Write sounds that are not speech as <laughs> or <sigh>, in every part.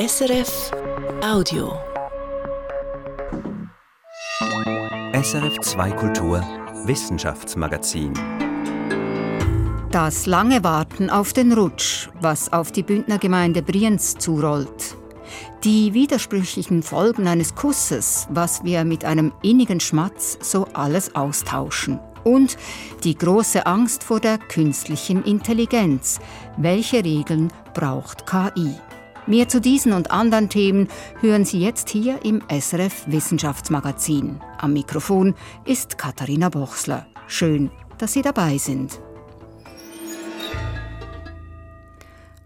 SRF Audio. SRF 2 Kultur Wissenschaftsmagazin. Das lange Warten auf den Rutsch, was auf die Bündnergemeinde Brienz zurollt. Die widersprüchlichen Folgen eines Kusses, was wir mit einem innigen Schmatz so alles austauschen. Und die große Angst vor der künstlichen Intelligenz. Welche Regeln braucht KI? Mehr zu diesen und anderen Themen hören Sie jetzt hier im SRF Wissenschaftsmagazin. Am Mikrofon ist Katharina Bochsler. Schön, dass Sie dabei sind.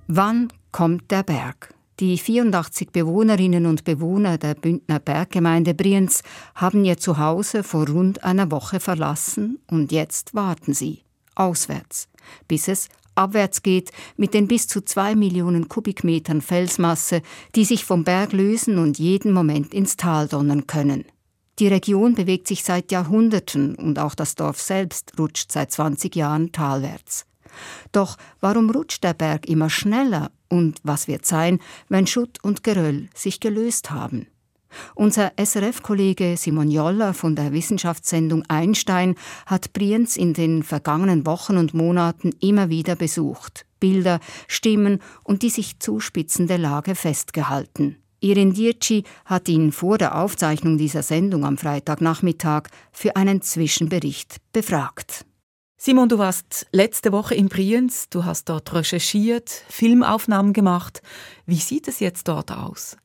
Wann kommt der Berg? Die 84 Bewohnerinnen und Bewohner der Bündner Berggemeinde Brienz haben ihr Zuhause vor rund einer Woche verlassen und jetzt warten sie auswärts, bis es abwärts geht mit den bis zu zwei Millionen Kubikmetern Felsmasse, die sich vom Berg lösen und jeden Moment ins Tal donnern können. Die Region bewegt sich seit Jahrhunderten und auch das Dorf selbst rutscht seit 20 Jahren talwärts. Doch warum rutscht der Berg immer schneller und was wird sein, wenn Schutt und Geröll sich gelöst haben? Unser SRF-Kollege Simon Joller von der Wissenschaftssendung Einstein hat Brienz in den vergangenen Wochen und Monaten immer wieder besucht, Bilder, Stimmen und die sich zuspitzende Lage festgehalten. Irin Dirci hat ihn vor der Aufzeichnung dieser Sendung am Freitagnachmittag für einen Zwischenbericht befragt. Simon, du warst letzte Woche in Brienz, du hast dort recherchiert, Filmaufnahmen gemacht. Wie sieht es jetzt dort aus?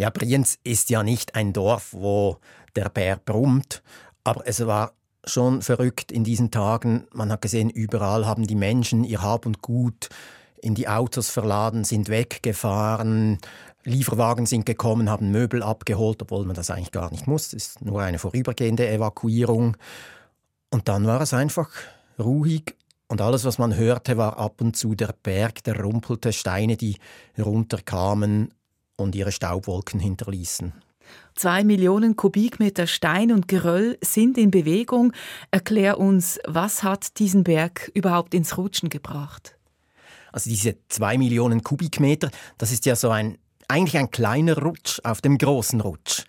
Ja, Brienz ist ja nicht ein Dorf, wo der Bär brummt, aber es war schon verrückt in diesen Tagen. Man hat gesehen, überall haben die Menschen ihr Hab und Gut in die Autos verladen, sind weggefahren. Lieferwagen sind gekommen, haben Möbel abgeholt, obwohl man das eigentlich gar nicht muss. Es ist nur eine vorübergehende Evakuierung. Und dann war es einfach ruhig und alles, was man hörte, war ab und zu der Berg, der rumpelte, Steine, die runterkamen und ihre Staubwolken hinterließen. Zwei Millionen Kubikmeter Stein und Geröll sind in Bewegung. Erklär uns, was hat diesen Berg überhaupt ins Rutschen gebracht? Also diese zwei Millionen Kubikmeter, das ist ja so ein eigentlich ein kleiner Rutsch auf dem großen Rutsch.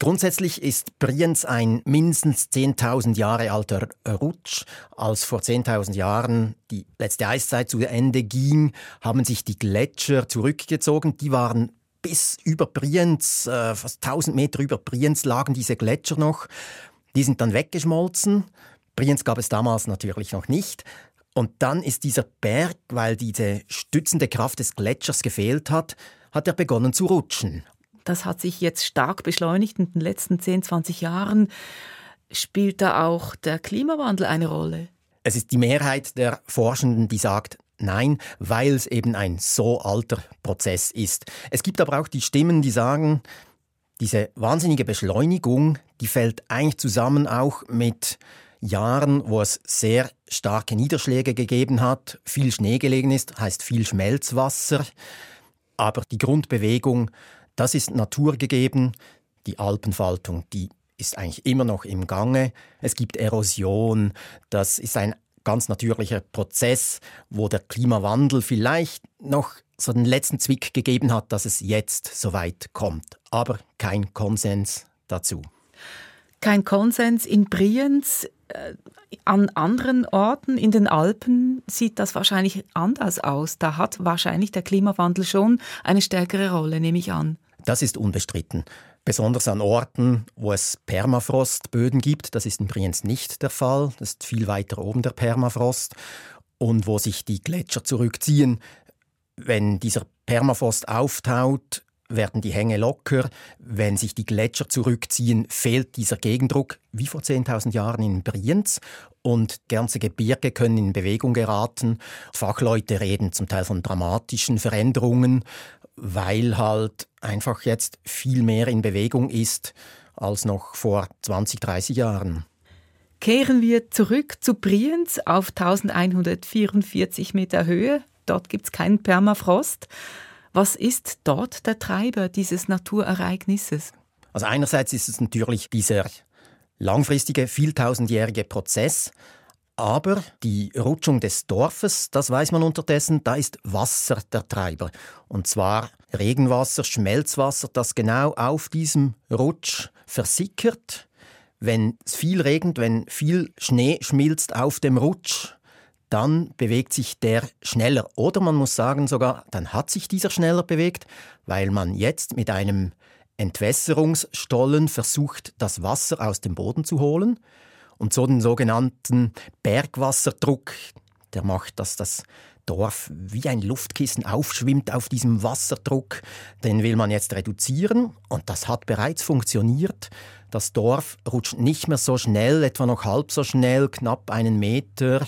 Grundsätzlich ist Brienz ein mindestens 10.000 Jahre alter Rutsch. Als vor 10.000 Jahren die letzte Eiszeit zu Ende ging, haben sich die Gletscher zurückgezogen. Die waren bis über Brienz, äh, fast 1000 Meter über Brienz lagen diese Gletscher noch. Die sind dann weggeschmolzen. Brienz gab es damals natürlich noch nicht. Und dann ist dieser Berg, weil diese stützende Kraft des Gletschers gefehlt hat, hat er begonnen zu rutschen. Das hat sich jetzt stark beschleunigt in den letzten 10, 20 Jahren. Spielt da auch der Klimawandel eine Rolle? Es ist die Mehrheit der Forschenden, die sagt, Nein, weil es eben ein so alter Prozess ist. Es gibt aber auch die Stimmen, die sagen, diese wahnsinnige Beschleunigung, die fällt eigentlich zusammen auch mit Jahren, wo es sehr starke Niederschläge gegeben hat, viel Schnee gelegen ist, heißt viel Schmelzwasser. Aber die Grundbewegung, das ist naturgegeben. Die Alpenfaltung, die ist eigentlich immer noch im Gange. Es gibt Erosion, das ist ein ganz natürlicher Prozess, wo der Klimawandel vielleicht noch so den letzten Zwick gegeben hat, dass es jetzt so weit kommt. Aber kein Konsens dazu. Kein Konsens in Brienz. Äh, an anderen Orten in den Alpen sieht das wahrscheinlich anders aus. Da hat wahrscheinlich der Klimawandel schon eine stärkere Rolle, nehme ich an. Das ist unbestritten. Besonders an Orten, wo es Permafrostböden gibt, das ist in Brienz nicht der Fall, das ist viel weiter oben der Permafrost, und wo sich die Gletscher zurückziehen. Wenn dieser Permafrost auftaut, werden die Hänge locker. Wenn sich die Gletscher zurückziehen, fehlt dieser Gegendruck wie vor 10.000 Jahren in Brienz und ganze Gebirge können in Bewegung geraten. Fachleute reden zum Teil von dramatischen Veränderungen weil halt einfach jetzt viel mehr in Bewegung ist als noch vor 20, 30 Jahren. Kehren wir zurück zu Brienz auf 1144 Meter Höhe. Dort gibt es keinen Permafrost. Was ist dort der Treiber dieses Naturereignisses? Also einerseits ist es natürlich dieser langfristige, vieltausendjährige Prozess. Aber die Rutschung des Dorfes, das weiß man unterdessen, da ist Wasser der Treiber. Und zwar Regenwasser, Schmelzwasser, das genau auf diesem Rutsch versickert. Wenn es viel regnet, wenn viel Schnee schmilzt auf dem Rutsch, dann bewegt sich der schneller. Oder man muss sagen sogar, dann hat sich dieser schneller bewegt, weil man jetzt mit einem Entwässerungsstollen versucht, das Wasser aus dem Boden zu holen und so den sogenannten Bergwasserdruck, der macht, dass das Dorf wie ein Luftkissen aufschwimmt auf diesem Wasserdruck. Den will man jetzt reduzieren und das hat bereits funktioniert. Das Dorf rutscht nicht mehr so schnell, etwa noch halb so schnell, knapp einen Meter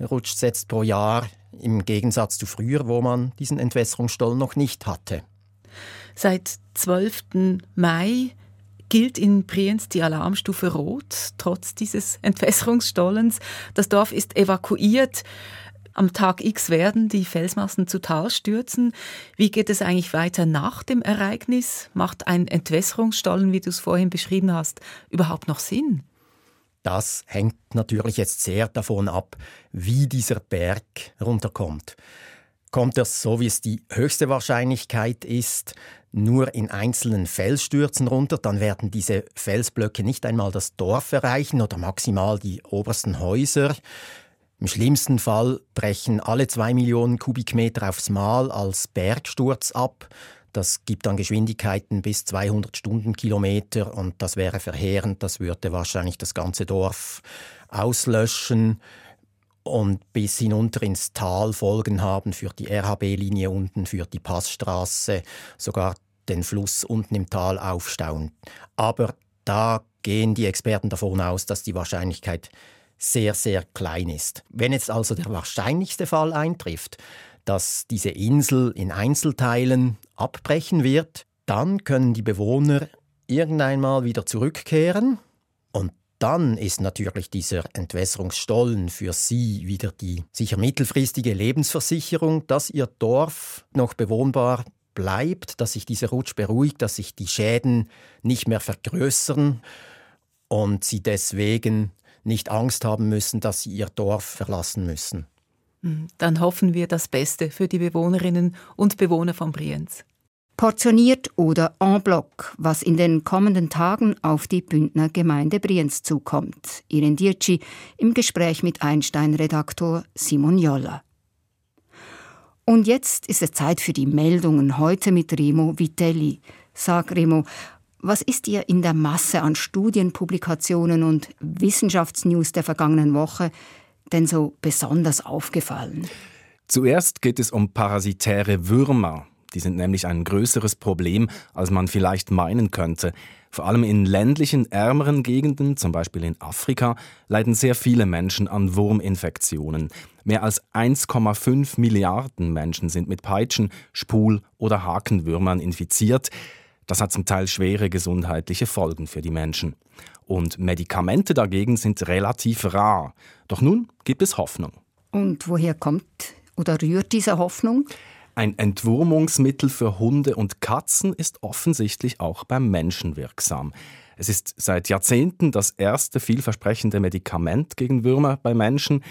rutscht jetzt pro Jahr im Gegensatz zu früher, wo man diesen Entwässerungsstollen noch nicht hatte. Seit 12. Mai gilt in Brienz die Alarmstufe Rot, trotz dieses Entwässerungsstollens. Das Dorf ist evakuiert. Am Tag X werden die Felsmassen zu Tal stürzen. Wie geht es eigentlich weiter nach dem Ereignis? Macht ein Entwässerungsstollen, wie du es vorhin beschrieben hast, überhaupt noch Sinn? Das hängt natürlich jetzt sehr davon ab, wie dieser Berg runterkommt. Kommt er so, wie es die höchste Wahrscheinlichkeit ist, nur in einzelnen Felsstürzen runter, dann werden diese Felsblöcke nicht einmal das Dorf erreichen oder maximal die obersten Häuser. Im schlimmsten Fall brechen alle zwei Millionen Kubikmeter aufs Mal als Bergsturz ab. Das gibt dann Geschwindigkeiten bis 200 Stundenkilometer und das wäre verheerend. Das würde wahrscheinlich das ganze Dorf auslöschen und bis hinunter ins Tal Folgen haben für die RHB-Linie unten, für die Passstraße, sogar den Fluss unten im Tal aufstauen. Aber da gehen die Experten davon aus, dass die Wahrscheinlichkeit sehr, sehr klein ist. Wenn jetzt also der wahrscheinlichste Fall eintrifft, dass diese Insel in Einzelteilen abbrechen wird, dann können die Bewohner irgendeinmal wieder zurückkehren dann ist natürlich dieser Entwässerungsstollen für sie wieder die sicher mittelfristige Lebensversicherung, dass ihr Dorf noch bewohnbar bleibt, dass sich dieser Rutsch beruhigt, dass sich die Schäden nicht mehr vergrößern und sie deswegen nicht Angst haben müssen, dass sie ihr Dorf verlassen müssen. Hm, dann hoffen wir das Beste für die Bewohnerinnen und Bewohner von Brienz. Portioniert oder en bloc, was in den kommenden Tagen auf die Bündner Gemeinde Brienz zukommt. Irin Dirci im Gespräch mit Einstein-Redaktor Simon Joller. Und jetzt ist es Zeit für die Meldungen heute mit Remo Vitelli. Sag Remo, was ist dir in der Masse an Studienpublikationen und Wissenschaftsnews der vergangenen Woche denn so besonders aufgefallen? Zuerst geht es um parasitäre Würmer. Die sind nämlich ein größeres Problem, als man vielleicht meinen könnte. Vor allem in ländlichen, ärmeren Gegenden, zum Beispiel in Afrika, leiden sehr viele Menschen an Wurminfektionen. Mehr als 1,5 Milliarden Menschen sind mit Peitschen, Spul- oder Hakenwürmern infiziert. Das hat zum Teil schwere gesundheitliche Folgen für die Menschen. Und Medikamente dagegen sind relativ rar. Doch nun gibt es Hoffnung. Und woher kommt oder rührt diese Hoffnung? Ein Entwurmungsmittel für Hunde und Katzen ist offensichtlich auch beim Menschen wirksam. Es ist seit Jahrzehnten das erste vielversprechende Medikament gegen Würmer bei Menschen.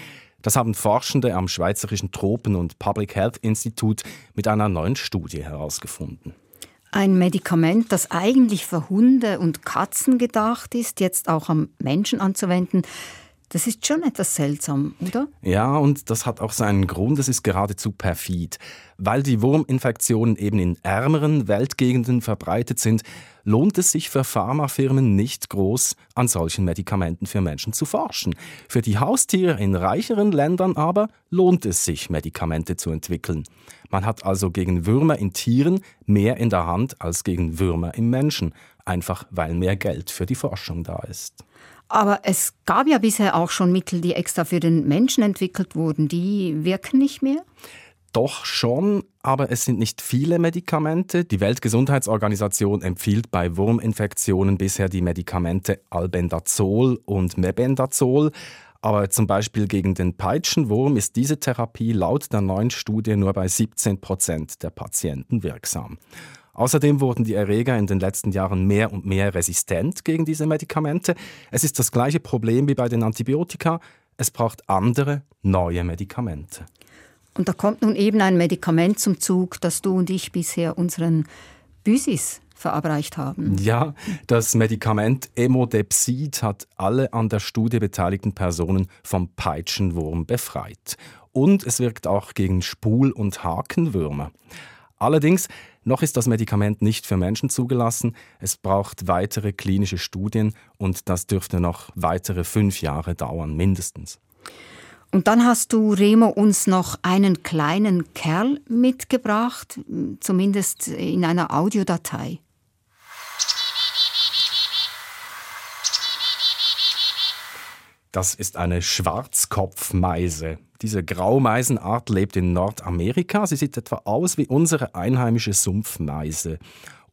Das haben Forschende am Schweizerischen Tropen- und Public Health Institut mit einer neuen Studie herausgefunden. Ein Medikament, das eigentlich für Hunde und Katzen gedacht ist, jetzt auch am Menschen anzuwenden, das ist schon etwas seltsam, oder? Ja, und das hat auch seinen Grund, es ist geradezu perfid. Weil die Wurminfektionen eben in ärmeren Weltgegenden verbreitet sind, lohnt es sich für Pharmafirmen nicht groß, an solchen Medikamenten für Menschen zu forschen. Für die Haustiere in reicheren Ländern aber lohnt es sich, Medikamente zu entwickeln. Man hat also gegen Würmer in Tieren mehr in der Hand als gegen Würmer im Menschen, einfach weil mehr Geld für die Forschung da ist. Aber es gab ja bisher auch schon Mittel, die extra für den Menschen entwickelt wurden. Die wirken nicht mehr? Doch schon, aber es sind nicht viele Medikamente. Die Weltgesundheitsorganisation empfiehlt bei Wurminfektionen bisher die Medikamente Albendazol und Mebendazol. Aber zum Beispiel gegen den Peitschenwurm ist diese Therapie laut der neuen Studie nur bei 17 Prozent der Patienten wirksam. Außerdem wurden die Erreger in den letzten Jahren mehr und mehr resistent gegen diese Medikamente. Es ist das gleiche Problem wie bei den Antibiotika. es braucht andere, neue Medikamente. Und da kommt nun eben ein Medikament zum Zug, das du und ich bisher unseren Büsis verabreicht haben. Ja, das Medikament Emodepsid hat alle an der Studie beteiligten Personen vom Peitschenwurm befreit. Und es wirkt auch gegen Spul- und Hakenwürmer. Allerdings, noch ist das Medikament nicht für Menschen zugelassen. Es braucht weitere klinische Studien und das dürfte noch weitere fünf Jahre dauern, mindestens. Und dann hast du, Remo, uns noch einen kleinen Kerl mitgebracht, zumindest in einer Audiodatei. Das ist eine Schwarzkopfmeise. Diese Graumeisenart lebt in Nordamerika. Sie sieht etwa aus wie unsere einheimische Sumpfmeise.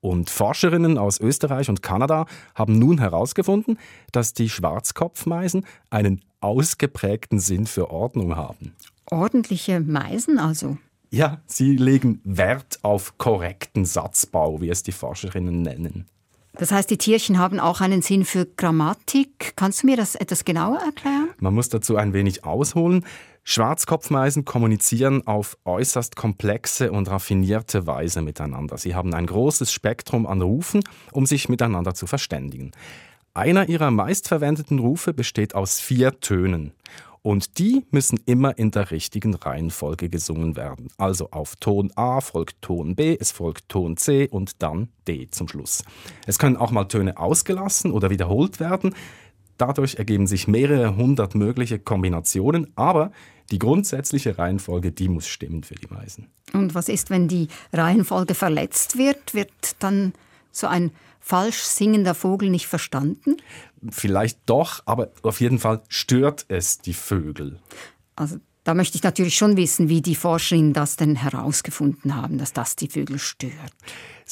Und Forscherinnen aus Österreich und Kanada haben nun herausgefunden, dass die Schwarzkopfmeisen einen ausgeprägten Sinn für Ordnung haben. Ordentliche Meisen also? Ja, sie legen Wert auf korrekten Satzbau, wie es die Forscherinnen nennen. Das heißt, die Tierchen haben auch einen Sinn für Grammatik. Kannst du mir das etwas genauer erklären? Man muss dazu ein wenig ausholen. Schwarzkopfmeisen kommunizieren auf äußerst komplexe und raffinierte Weise miteinander. Sie haben ein großes Spektrum an Rufen, um sich miteinander zu verständigen. Einer ihrer meistverwendeten Rufe besteht aus vier Tönen. Und die müssen immer in der richtigen Reihenfolge gesungen werden. Also auf Ton A folgt Ton B, es folgt Ton C und dann D zum Schluss. Es können auch mal Töne ausgelassen oder wiederholt werden. Dadurch ergeben sich mehrere hundert mögliche Kombinationen, aber die grundsätzliche Reihenfolge, die muss stimmen für die Meisen. Und was ist, wenn die Reihenfolge verletzt wird? Wird dann so ein falsch singender Vogel nicht verstanden? Vielleicht doch, aber auf jeden Fall stört es die Vögel. Also da möchte ich natürlich schon wissen, wie die Forscherinnen das denn herausgefunden haben, dass das die Vögel stört.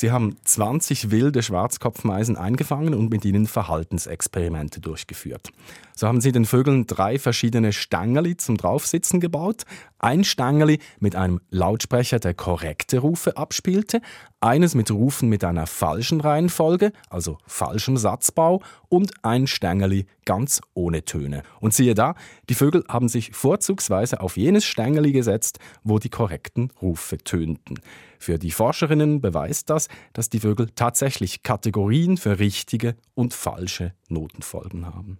Sie haben 20 wilde Schwarzkopfmeisen eingefangen und mit ihnen Verhaltensexperimente durchgeführt. So haben sie den Vögeln drei verschiedene Stängeli zum Draufsitzen gebaut. Ein Stängeli mit einem Lautsprecher, der korrekte Rufe abspielte, eines mit Rufen mit einer falschen Reihenfolge, also falschem Satzbau, und ein Stängeli ganz ohne Töne. Und siehe da, die Vögel haben sich vorzugsweise auf jenes Stängeli gesetzt, wo die korrekten Rufe tönten. Für die Forscherinnen beweist das, dass die Vögel tatsächlich Kategorien für richtige und falsche Notenfolgen haben.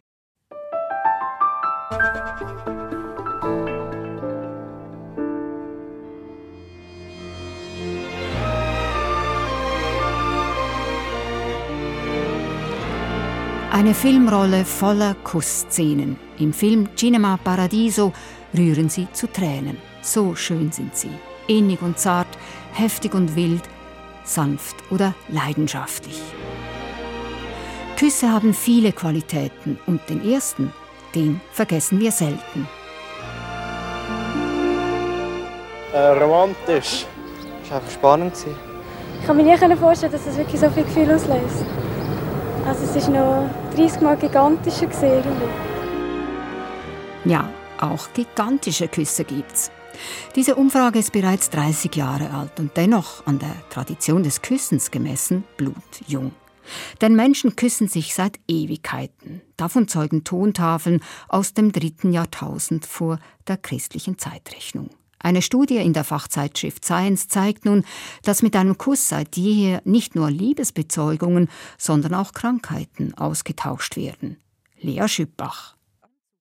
Eine Filmrolle voller Kussszenen. Im Film Cinema Paradiso rühren sie zu Tränen. So schön sind sie. Innig und zart, heftig und wild, sanft oder leidenschaftlich. Küsse haben viele Qualitäten und den ersten, den vergessen wir selten. Äh, romantisch. Das war einfach spannend. Ich kann mir nicht vorstellen, dass das wirklich so viel Gefühl auslöst. Also es war noch 30 Mal gigantischer. Ja, auch gigantische Küsse gibt's. Diese Umfrage ist bereits 30 Jahre alt und dennoch an der Tradition des Küssens gemessen blutjung. Denn Menschen küssen sich seit Ewigkeiten. Davon zeugen Tontafeln aus dem dritten Jahrtausend vor der christlichen Zeitrechnung. Eine Studie in der Fachzeitschrift Science zeigt nun, dass mit einem Kuss seit jeher nicht nur Liebesbezeugungen, sondern auch Krankheiten ausgetauscht werden. Lea Schüppach.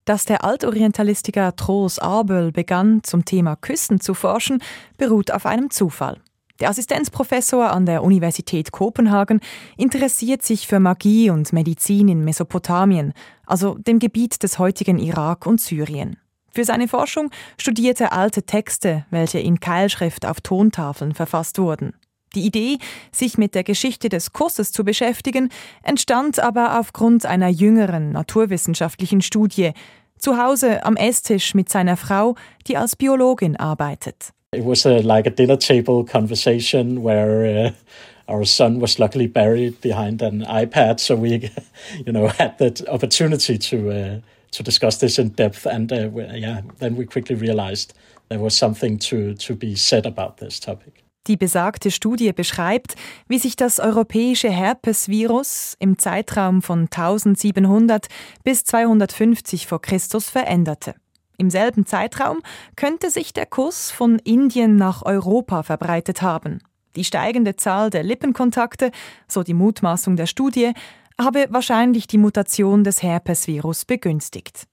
Dass der Altorientalistiker Troos Abel begann, zum Thema Küssen zu forschen, beruht auf einem Zufall. Der Assistenzprofessor an der Universität Kopenhagen interessiert sich für Magie und Medizin in Mesopotamien, also dem Gebiet des heutigen Irak und Syrien. Für seine Forschung studierte er alte Texte, welche in Keilschrift auf Tontafeln verfasst wurden. Die Idee, sich mit der Geschichte des Kusses zu beschäftigen, entstand aber aufgrund einer jüngeren naturwissenschaftlichen Studie, zu Hause am Esstisch mit seiner Frau, die als Biologin arbeitet. It was a, like a dinner table conversation where uh, our son was luckily buried behind an iPad, so we, <laughs> you know, had the opportunity to uh, to discuss this in depth. And uh, yeah, then we quickly realized there was something to to be said about this topic. Die besagte Studie beschreibt, wie sich das europäische Herpesvirus im Zeitraum von 1700 bis 250 vor Christus veränderte. Im selben Zeitraum könnte sich der Kuss von Indien nach Europa verbreitet haben. Die steigende Zahl der Lippenkontakte, so die Mutmaßung der Studie, habe wahrscheinlich die Mutation des Herpesvirus begünstigt.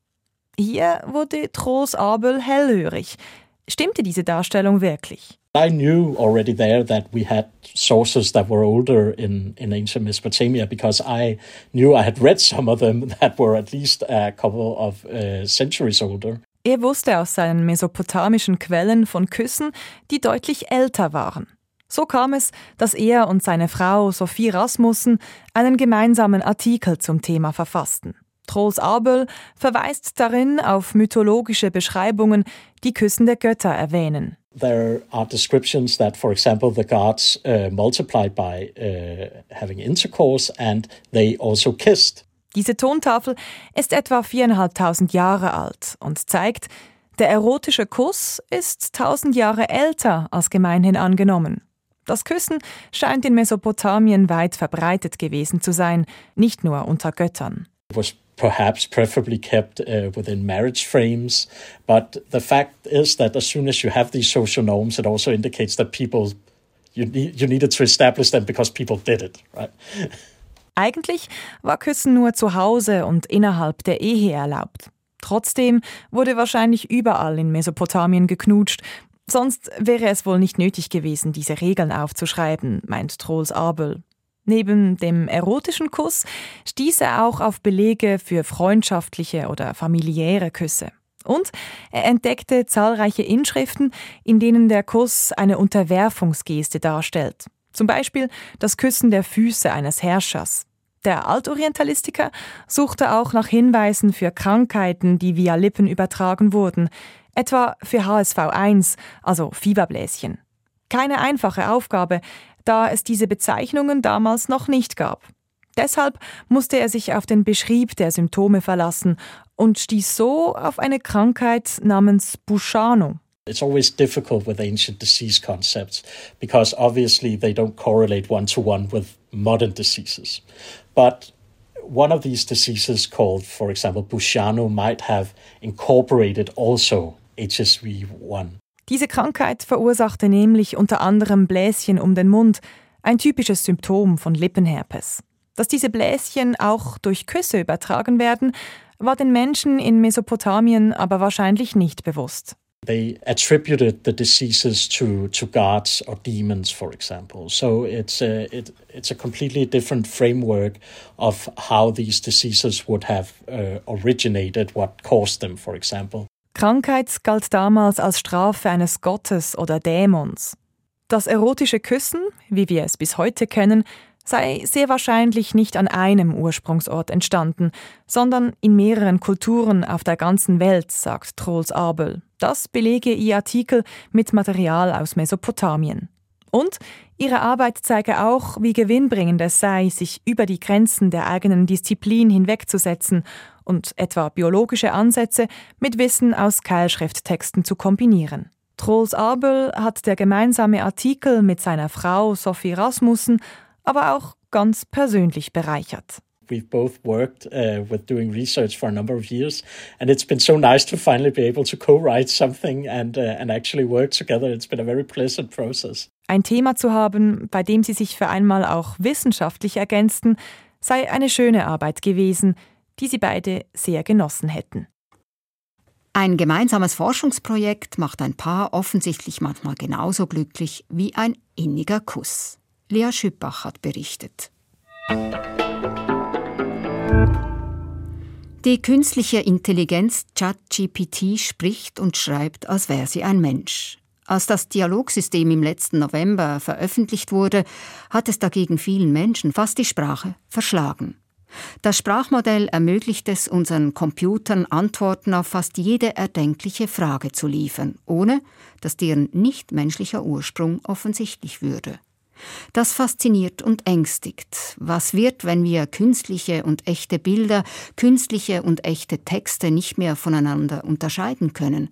Hier wurde Tros Abel hellhörig. Stimmte diese Darstellung wirklich? I knew already there that we had sources that were older in, in ancient Mesopotamia because I knew I had read some of them <laughs> that were at least a couple of uh, centuries older. Er wusste aus seinen mesopotamischen Quellen von Küssen, die deutlich älter waren. So kam es, dass er und seine Frau Sophie Rasmussen einen gemeinsamen Artikel zum Thema verfassten. Trolls Abel verweist darin auf mythologische Beschreibungen, die Küssen der Götter erwähnen. There are descriptions that, for example, the gods uh, multiplied by uh, having intercourse and they also kissed. Diese Tontafel ist etwa viereinhalbtausend Jahre alt und zeigt, der erotische Kuss ist tausend Jahre älter als gemeinhin angenommen. Das Küssen scheint in Mesopotamien weit verbreitet gewesen zu sein, nicht nur unter Göttern. It was perhaps preferably kept uh, within marriage frames, but the fact is that as soon as you have these social norms, it also indicates that people you, need, you needed to establish them because people did it, right? <laughs> Eigentlich war Küssen nur zu Hause und innerhalb der Ehe erlaubt. Trotzdem wurde wahrscheinlich überall in Mesopotamien geknutscht, Sonst wäre es wohl nicht nötig gewesen, diese Regeln aufzuschreiben, meint Trolls Abel. Neben dem erotischen Kuss stieß er auch auf Belege für freundschaftliche oder familiäre Küsse. Und er entdeckte zahlreiche Inschriften, in denen der Kuss eine Unterwerfungsgeste darstellt. Zum Beispiel das Küssen der Füße eines Herrschers. Der Altorientalistiker suchte auch nach Hinweisen für Krankheiten, die via Lippen übertragen wurden etwa für HSV1, also Fieberbläschen. Keine einfache Aufgabe, da es diese Bezeichnungen damals noch nicht gab. Deshalb musste er sich auf den Beschrieb der Symptome verlassen und stieß so auf eine Krankheit namens Buschano. It's always difficult with ancient disease concepts because obviously they don't correlate one to one with modern diseases. But one of these diseases, called, for example, Bushano, might have incorporated also HSV1. Diese Krankheit verursachte nämlich unter anderem Bläschen um den Mund, ein typisches Symptom von Lippenherpes. Dass diese Bläschen auch durch Küsse übertragen werden, war den Menschen in Mesopotamien aber wahrscheinlich nicht bewusst. They attributed the diseases to, to gods or demons, for example. So it's a, it, it's a completely different framework of how these diseases would have uh, originated, what caused them, for example. Krankheit galt damals als Strafe eines Gottes oder Dämons. Das erotische Küssen, wie wir es bis heute kennen, sei sehr wahrscheinlich nicht an einem Ursprungsort entstanden, sondern in mehreren Kulturen auf der ganzen Welt, sagt Trolls Abel. Das belege ihr Artikel mit Material aus Mesopotamien. Und ihre Arbeit zeige auch, wie gewinnbringend es sei, sich über die Grenzen der eigenen Disziplin hinwegzusetzen und etwa biologische Ansätze mit Wissen aus Keilschrifttexten zu kombinieren. Trolls Abel hat der gemeinsame Artikel mit seiner Frau Sophie Rasmussen aber auch ganz persönlich bereichert. We've both worked uh, with doing research for a number of years, and it's been so nice to finally be able to co-write something and uh, and actually work together. It's been a very pleasant process. Ein Thema zu haben, bei dem sie sich für einmal auch wissenschaftlich ergänzten, sei eine schöne Arbeit gewesen, die sie beide sehr genossen hätten. Ein gemeinsames Forschungsprojekt macht ein Paar offensichtlich manchmal genauso glücklich wie ein inniger Kuss. Lea Schüppach hat berichtet. Die künstliche Intelligenz ChatGPT spricht und schreibt, als wäre sie ein Mensch. Als das Dialogsystem im letzten November veröffentlicht wurde, hat es dagegen vielen Menschen fast die Sprache verschlagen. Das Sprachmodell ermöglicht es unseren Computern Antworten auf fast jede erdenkliche Frage zu liefern, ohne dass deren nichtmenschlicher Ursprung offensichtlich würde. Das fasziniert und ängstigt. Was wird, wenn wir künstliche und echte Bilder, künstliche und echte Texte nicht mehr voneinander unterscheiden können?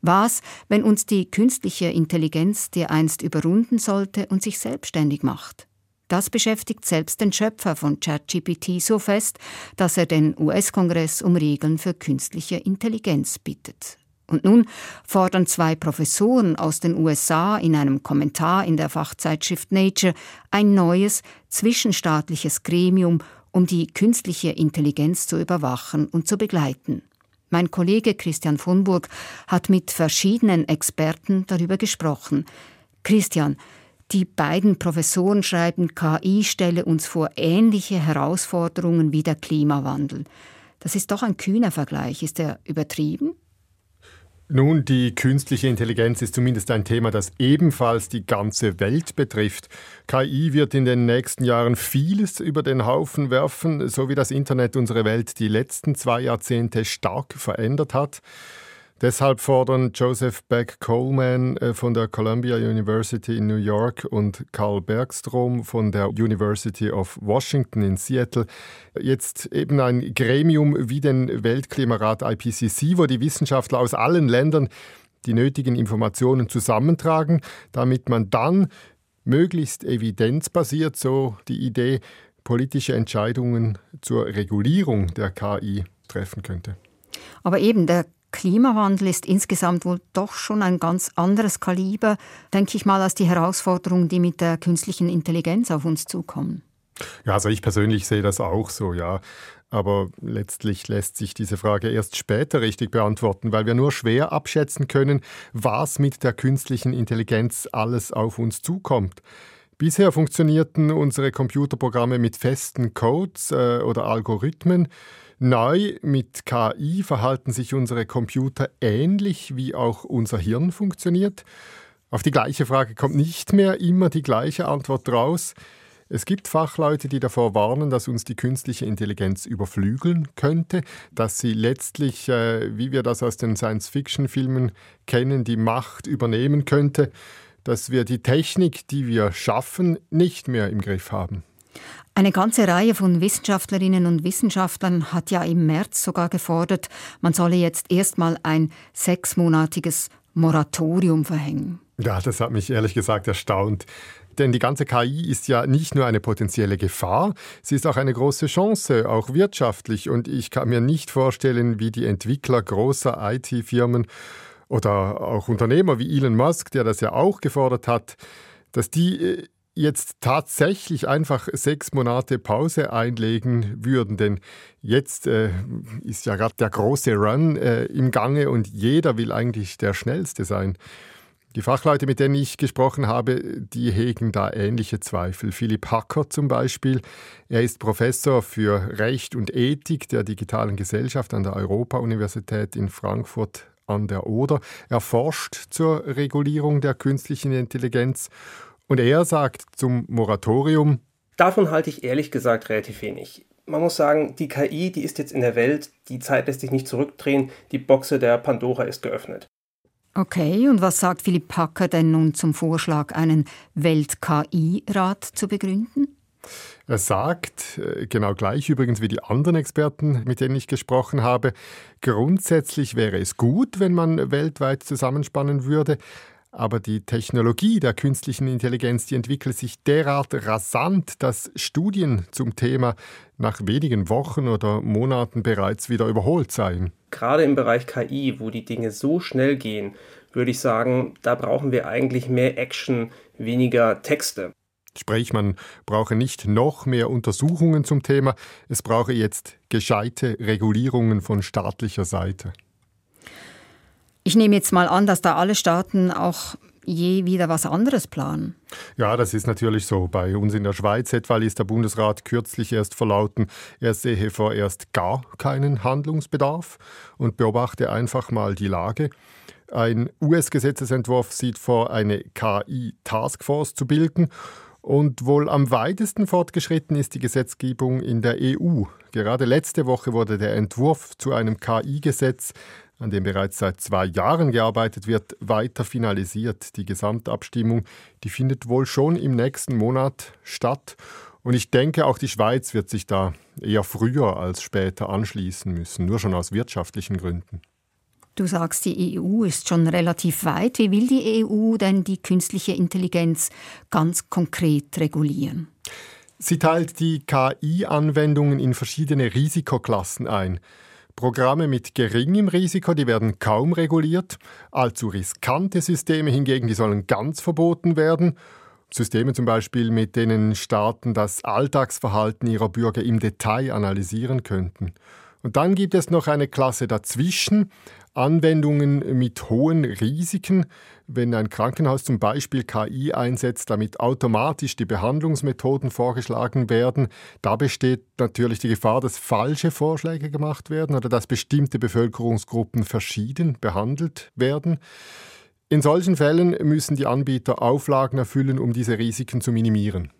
Was, wenn uns die künstliche Intelligenz dereinst überrunden sollte und sich selbstständig macht? Das beschäftigt selbst den Schöpfer von ChatGPT so fest, dass er den US-Kongress um Regeln für künstliche Intelligenz bittet. Und nun fordern zwei Professoren aus den USA in einem Kommentar in der Fachzeitschrift Nature ein neues, zwischenstaatliches Gremium, um die künstliche Intelligenz zu überwachen und zu begleiten. Mein Kollege Christian von Burg hat mit verschiedenen Experten darüber gesprochen. Christian, die beiden Professoren schreiben, KI stelle uns vor ähnliche Herausforderungen wie der Klimawandel. Das ist doch ein kühner Vergleich. Ist er übertrieben? Nun, die künstliche Intelligenz ist zumindest ein Thema, das ebenfalls die ganze Welt betrifft. KI wird in den nächsten Jahren vieles über den Haufen werfen, so wie das Internet unsere Welt die letzten zwei Jahrzehnte stark verändert hat. Deshalb fordern Joseph Beck Coleman äh, von der Columbia University in New York und Karl Bergstrom von der University of Washington in Seattle jetzt eben ein Gremium wie den Weltklimarat IPCC, wo die Wissenschaftler aus allen Ländern die nötigen Informationen zusammentragen, damit man dann möglichst evidenzbasiert, so die Idee, politische Entscheidungen zur Regulierung der KI treffen könnte. Aber eben der Klimawandel ist insgesamt wohl doch schon ein ganz anderes Kaliber, denke ich mal, als die Herausforderungen, die mit der künstlichen Intelligenz auf uns zukommen. Ja, also ich persönlich sehe das auch so, ja. Aber letztlich lässt sich diese Frage erst später richtig beantworten, weil wir nur schwer abschätzen können, was mit der künstlichen Intelligenz alles auf uns zukommt. Bisher funktionierten unsere Computerprogramme mit festen Codes äh, oder Algorithmen. Neu mit KI verhalten sich unsere Computer ähnlich wie auch unser Hirn funktioniert. Auf die gleiche Frage kommt nicht mehr immer die gleiche Antwort raus. Es gibt Fachleute, die davor warnen, dass uns die künstliche Intelligenz überflügeln könnte, dass sie letztlich, äh, wie wir das aus den Science-Fiction-Filmen kennen, die Macht übernehmen könnte, dass wir die Technik, die wir schaffen, nicht mehr im Griff haben. Eine ganze Reihe von Wissenschaftlerinnen und Wissenschaftlern hat ja im März sogar gefordert, man solle jetzt erstmal ein sechsmonatiges Moratorium verhängen. Ja, das hat mich ehrlich gesagt erstaunt. Denn die ganze KI ist ja nicht nur eine potenzielle Gefahr, sie ist auch eine große Chance, auch wirtschaftlich. Und ich kann mir nicht vorstellen, wie die Entwickler großer IT-Firmen oder auch Unternehmer wie Elon Musk, der das ja auch gefordert hat, dass die äh, jetzt tatsächlich einfach sechs Monate Pause einlegen würden. Denn jetzt äh, ist ja gerade der große Run äh, im Gange und jeder will eigentlich der Schnellste sein. Die Fachleute, mit denen ich gesprochen habe, die hegen da ähnliche Zweifel. Philipp Hacker zum Beispiel, er ist Professor für Recht und Ethik der digitalen Gesellschaft an der Europa-Universität in Frankfurt an der Oder. Er forscht zur Regulierung der künstlichen Intelligenz und er sagt zum Moratorium, Davon halte ich ehrlich gesagt relativ wenig. Man muss sagen, die KI, die ist jetzt in der Welt, die Zeit lässt sich nicht zurückdrehen, die Boxe der Pandora ist geöffnet. Okay, und was sagt Philipp Packer denn nun zum Vorschlag, einen Welt-KI-Rat zu begründen? Er sagt, äh, genau gleich übrigens wie die anderen Experten, mit denen ich gesprochen habe, grundsätzlich wäre es gut, wenn man weltweit zusammenspannen würde, aber die Technologie der künstlichen Intelligenz, die entwickelt sich derart rasant, dass Studien zum Thema nach wenigen Wochen oder Monaten bereits wieder überholt seien. Gerade im Bereich KI, wo die Dinge so schnell gehen, würde ich sagen, da brauchen wir eigentlich mehr Action, weniger Texte. Sprich, man brauche nicht noch mehr Untersuchungen zum Thema, es brauche jetzt gescheite Regulierungen von staatlicher Seite. Ich nehme jetzt mal an, dass da alle Staaten auch je wieder was anderes planen. Ja, das ist natürlich so. Bei uns in der Schweiz etwa ließ der Bundesrat kürzlich erst verlauten, er sehe vorerst gar keinen Handlungsbedarf und beobachte einfach mal die Lage. Ein US-Gesetzesentwurf sieht vor, eine KI-Taskforce zu bilden. Und wohl am weitesten fortgeschritten ist die Gesetzgebung in der EU. Gerade letzte Woche wurde der Entwurf zu einem KI-Gesetz an dem bereits seit zwei Jahren gearbeitet wird, weiter finalisiert. Die Gesamtabstimmung, die findet wohl schon im nächsten Monat statt. Und ich denke, auch die Schweiz wird sich da eher früher als später anschließen müssen, nur schon aus wirtschaftlichen Gründen. Du sagst, die EU ist schon relativ weit. Wie will die EU denn die künstliche Intelligenz ganz konkret regulieren? Sie teilt die KI-Anwendungen in verschiedene Risikoklassen ein. Programme mit geringem Risiko, die werden kaum reguliert. Allzu riskante Systeme hingegen, die sollen ganz verboten werden. Systeme zum Beispiel, mit denen Staaten das Alltagsverhalten ihrer Bürger im Detail analysieren könnten. Und dann gibt es noch eine Klasse dazwischen, Anwendungen mit hohen Risiken, wenn ein Krankenhaus zum Beispiel KI einsetzt, damit automatisch die Behandlungsmethoden vorgeschlagen werden, da besteht natürlich die Gefahr, dass falsche Vorschläge gemacht werden oder dass bestimmte Bevölkerungsgruppen verschieden behandelt werden. In solchen Fällen müssen die Anbieter Auflagen erfüllen, um diese Risiken zu minimieren.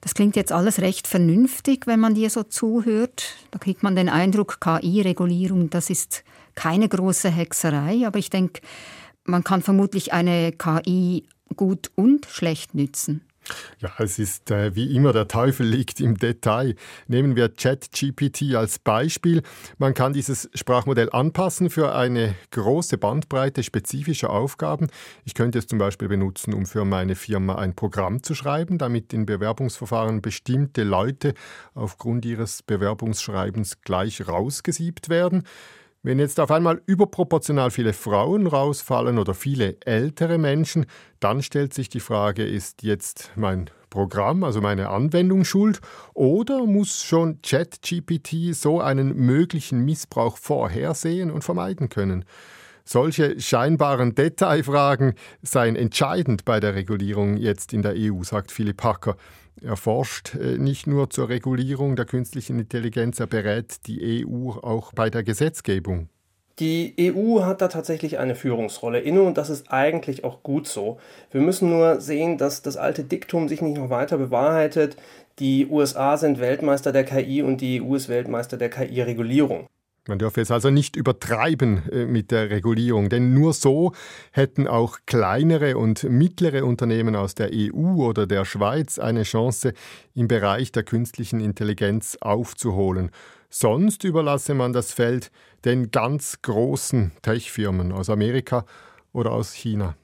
Das klingt jetzt alles recht vernünftig, wenn man dir so zuhört. Da kriegt man den Eindruck, KI-Regulierung, das ist keine große Hexerei, aber ich denke, man kann vermutlich eine KI gut und schlecht nützen. Ja, es ist äh, wie immer, der Teufel liegt im Detail. Nehmen wir ChatGPT als Beispiel. Man kann dieses Sprachmodell anpassen für eine große Bandbreite spezifischer Aufgaben. Ich könnte es zum Beispiel benutzen, um für meine Firma ein Programm zu schreiben, damit in Bewerbungsverfahren bestimmte Leute aufgrund ihres Bewerbungsschreibens gleich rausgesiebt werden. Wenn jetzt auf einmal überproportional viele Frauen rausfallen oder viele ältere Menschen, dann stellt sich die Frage, ist jetzt mein Programm, also meine Anwendung schuld, oder muss schon ChatGPT so einen möglichen Missbrauch vorhersehen und vermeiden können? Solche scheinbaren Detailfragen seien entscheidend bei der Regulierung jetzt in der EU, sagt Philipp Hacker. Er forscht äh, nicht nur zur Regulierung der künstlichen Intelligenz, er berät die EU auch bei der Gesetzgebung. Die EU hat da tatsächlich eine Führungsrolle inne und das ist eigentlich auch gut so. Wir müssen nur sehen, dass das alte Diktum sich nicht noch weiter bewahrheitet. Die USA sind Weltmeister der KI und die EU ist Weltmeister der KI-Regulierung. Man dürfe es also nicht übertreiben äh, mit der Regulierung, denn nur so hätten auch kleinere und mittlere Unternehmen aus der EU oder der Schweiz eine Chance, im Bereich der künstlichen Intelligenz aufzuholen. Sonst überlasse man das Feld den ganz großen Tech-Firmen aus Amerika oder aus China.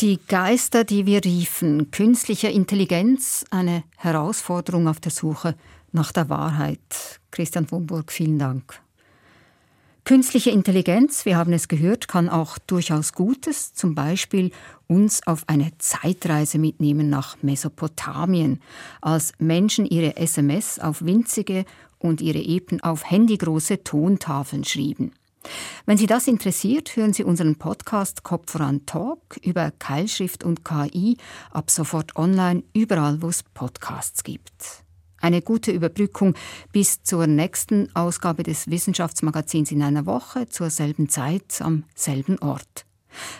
Die Geister, die wir riefen, künstliche Intelligenz, eine Herausforderung auf der Suche nach der Wahrheit. Christian Wumburg, vielen Dank. Künstliche Intelligenz, wir haben es gehört, kann auch durchaus Gutes, zum Beispiel uns auf eine Zeitreise mitnehmen nach Mesopotamien, als Menschen ihre SMS auf winzige und ihre Epen auf handygroße Tontafeln schrieben. Wenn Sie das interessiert, hören Sie unseren Podcast Kopf voran Talk über Keilschrift und KI ab sofort online überall, wo es Podcasts gibt. Eine gute Überbrückung bis zur nächsten Ausgabe des Wissenschaftsmagazins in einer Woche zur selben Zeit am selben Ort.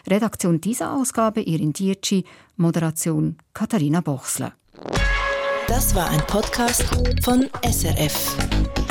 Redaktion dieser Ausgabe Irin Dietschi, Moderation Katharina Bochsler. Das war ein Podcast von SRF.